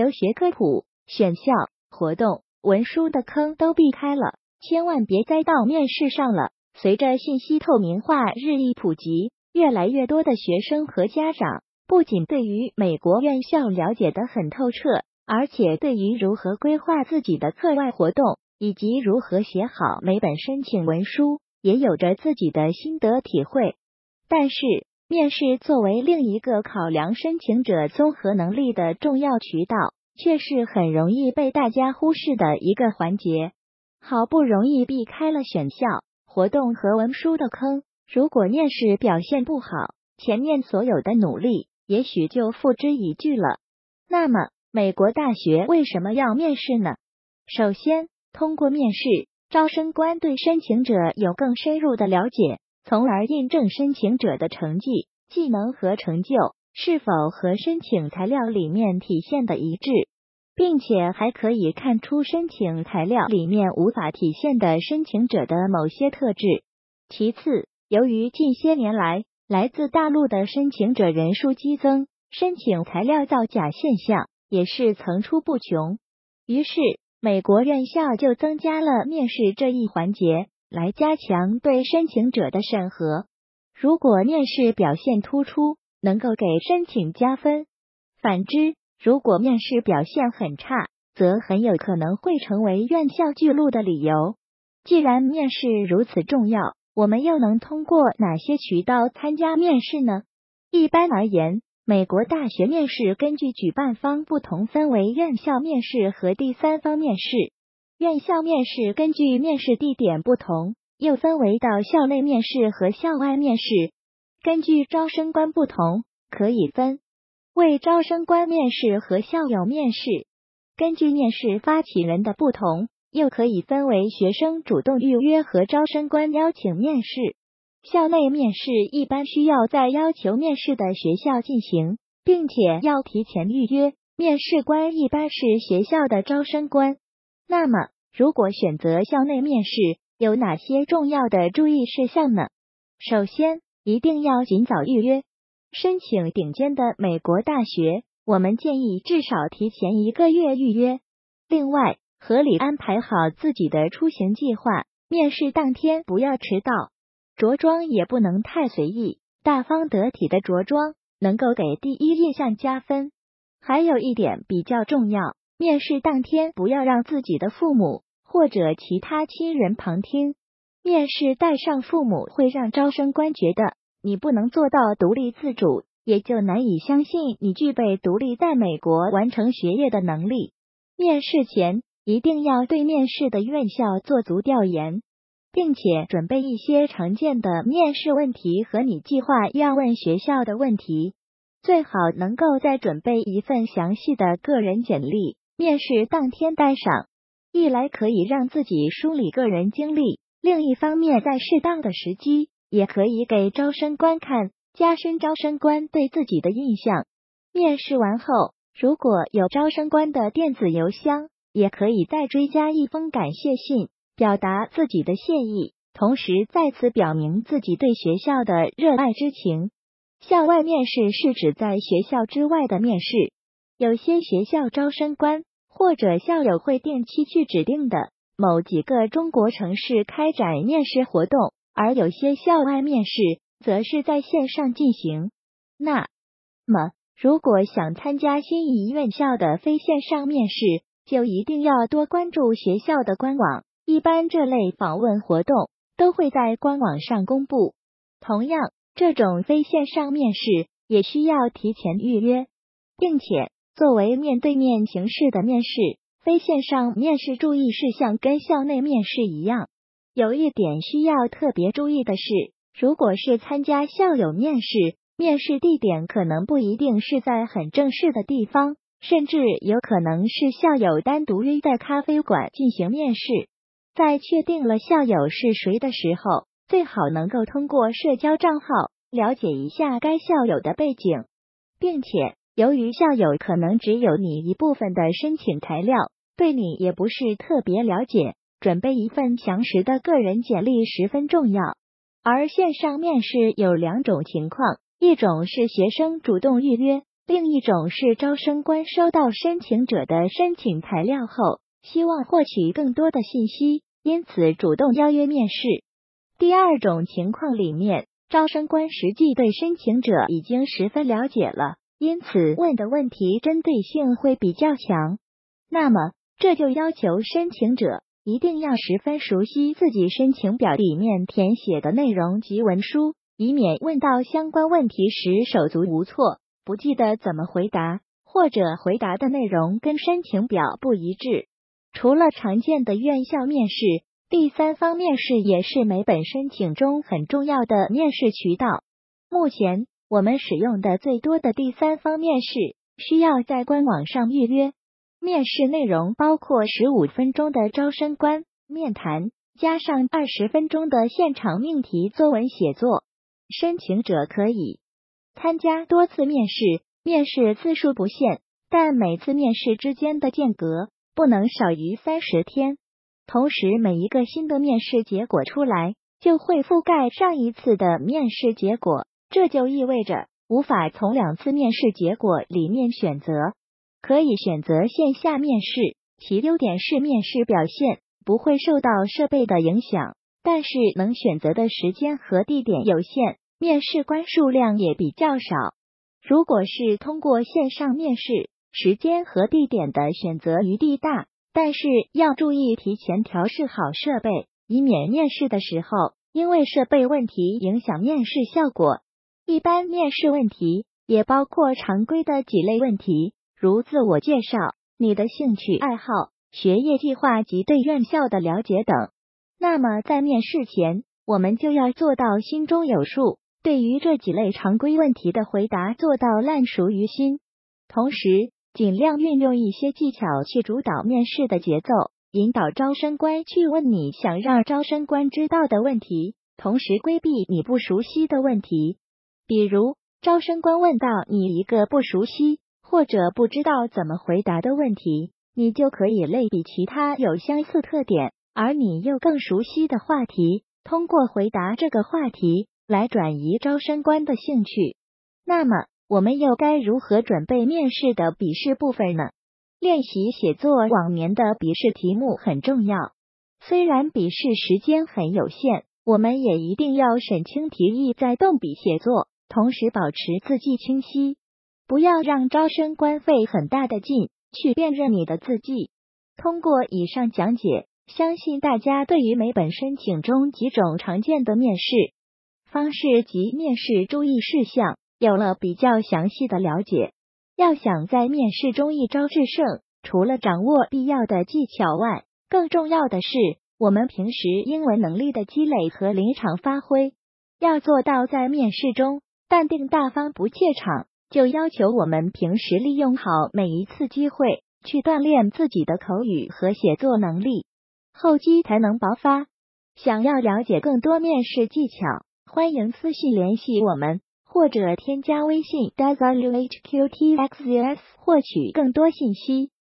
留学科普、选校、活动、文书的坑都避开了，千万别栽到面试上了。随着信息透明化日益普及，越来越多的学生和家长不仅对于美国院校了解的很透彻，而且对于如何规划自己的课外活动以及如何写好每本申请文书，也有着自己的心得体会。但是，面试作为另一个考量申请者综合能力的重要渠道，却是很容易被大家忽视的一个环节。好不容易避开了选校。活动和文书的坑，如果面试表现不好，前面所有的努力也许就付之一炬了。那么，美国大学为什么要面试呢？首先，通过面试，招生官对申请者有更深入的了解，从而印证申请者的成绩、技能和成就是否和申请材料里面体现的一致。并且还可以看出申请材料里面无法体现的申请者的某些特质。其次，由于近些年来来自大陆的申请者人数激增，申请材料造假现象也是层出不穷。于是，美国院校就增加了面试这一环节，来加强对申请者的审核。如果面试表现突出，能够给申请加分；反之，如果面试表现很差，则很有可能会成为院校拒录的理由。既然面试如此重要，我们又能通过哪些渠道参加面试呢？一般而言，美国大学面试根据举办方不同，分为院校面试和第三方面试。院校面试根据面试地点不同，又分为到校内面试和校外面试。根据招生官不同，可以分。为招生官面试和校友面试，根据面试发起人的不同，又可以分为学生主动预约和招生官邀请面试。校内面试一般需要在要求面试的学校进行，并且要提前预约。面试官一般是学校的招生官。那么，如果选择校内面试，有哪些重要的注意事项呢？首先，一定要尽早预约。申请顶尖的美国大学，我们建议至少提前一个月预约。另外，合理安排好自己的出行计划，面试当天不要迟到，着装也不能太随意，大方得体的着装能够给第一印象加分。还有一点比较重要，面试当天不要让自己的父母或者其他亲人旁听，面试带上父母会让招生官觉得。你不能做到独立自主，也就难以相信你具备独立在美国完成学业的能力。面试前一定要对面试的院校做足调研，并且准备一些常见的面试问题和你计划要问学校的问题。最好能够再准备一份详细的个人简历，面试当天带上，一来可以让自己梳理个人经历，另一方面在适当的时机。也可以给招生官看，加深招生官对自己的印象。面试完后，如果有招生官的电子邮箱，也可以再追加一封感谢信，表达自己的谢意，同时再次表明自己对学校的热爱之情。校外面试是指在学校之外的面试，有些学校招生官或者校友会定期去指定的某几个中国城市开展面试活动。而有些校外面试则是在线上进行。那么，如果想参加心仪院校的非线上面试，就一定要多关注学校的官网。一般这类访问活动都会在官网上公布。同样，这种非线上面试也需要提前预约，并且作为面对面形式的面试，非线上面试注意事项跟校内面试一样。有一点需要特别注意的是，如果是参加校友面试，面试地点可能不一定是在很正式的地方，甚至有可能是校友单独约在咖啡馆进行面试。在确定了校友是谁的时候，最好能够通过社交账号了解一下该校友的背景，并且由于校友可能只有你一部分的申请材料，对你也不是特别了解。准备一份详实的个人简历十分重要。而线上面试有两种情况，一种是学生主动预约，另一种是招生官收到申请者的申请材料后，希望获取更多的信息，因此主动邀约面试。第二种情况里面，招生官实际对申请者已经十分了解了，因此问的问题针对性会比较强。那么，这就要求申请者一定要十分熟悉自己申请表里面填写的内容及文书，以免问到相关问题时手足无措。不记得怎么回答，或者回答的内容跟申请表不一致。除了常见的院校面试，第三方面试也是每本申请中很重要的面试渠道。目前我们使用的最多的第三方面试，需要在官网上预约。面试内容包括十五分钟的招生官面谈，加上二十分钟的现场命题作文写作。申请者可以。参加多次面试，面试次数不限，但每次面试之间的间隔不能少于三十天。同时，每一个新的面试结果出来，就会覆盖上一次的面试结果，这就意味着无法从两次面试结果里面选择。可以选择线下面试，其优点是面试表现不会受到设备的影响，但是能选择的时间和地点有限。面试官数量也比较少。如果是通过线上面试，时间和地点的选择余地大，但是要注意提前调试好设备，以免面试的时候因为设备问题影响面试效果。一般面试问题也包括常规的几类问题，如自我介绍、你的兴趣爱好、学业计划及对院校的了解等。那么在面试前，我们就要做到心中有数。对于这几类常规问题的回答做到烂熟于心，同时尽量运用一些技巧去主导面试的节奏，引导招生官去问你想让招生官知道的问题，同时规避你不熟悉的问题。比如，招生官问到你一个不熟悉或者不知道怎么回答的问题，你就可以类比其他有相似特点而你又更熟悉的话题，通过回答这个话题。来转移招生官的兴趣。那么，我们又该如何准备面试的笔试部分呢？练习写作往年的笔试题目很重要。虽然笔试时间很有限，我们也一定要审清题意再动笔写作，同时保持字迹清晰，不要让招生官费很大的劲去辨认你的字迹。通过以上讲解，相信大家对于每本申请中几种常见的面试。方式及面试注意事项有了比较详细的了解。要想在面试中一招制胜，除了掌握必要的技巧外，更重要的是我们平时英文能力的积累和临场发挥。要做到在面试中淡定大方不怯场，就要求我们平时利用好每一次机会去锻炼自己的口语和写作能力，厚积才能薄发。想要了解更多面试技巧。欢迎私信联系我们，或者添加微信 w h q t x s 获取更多信息。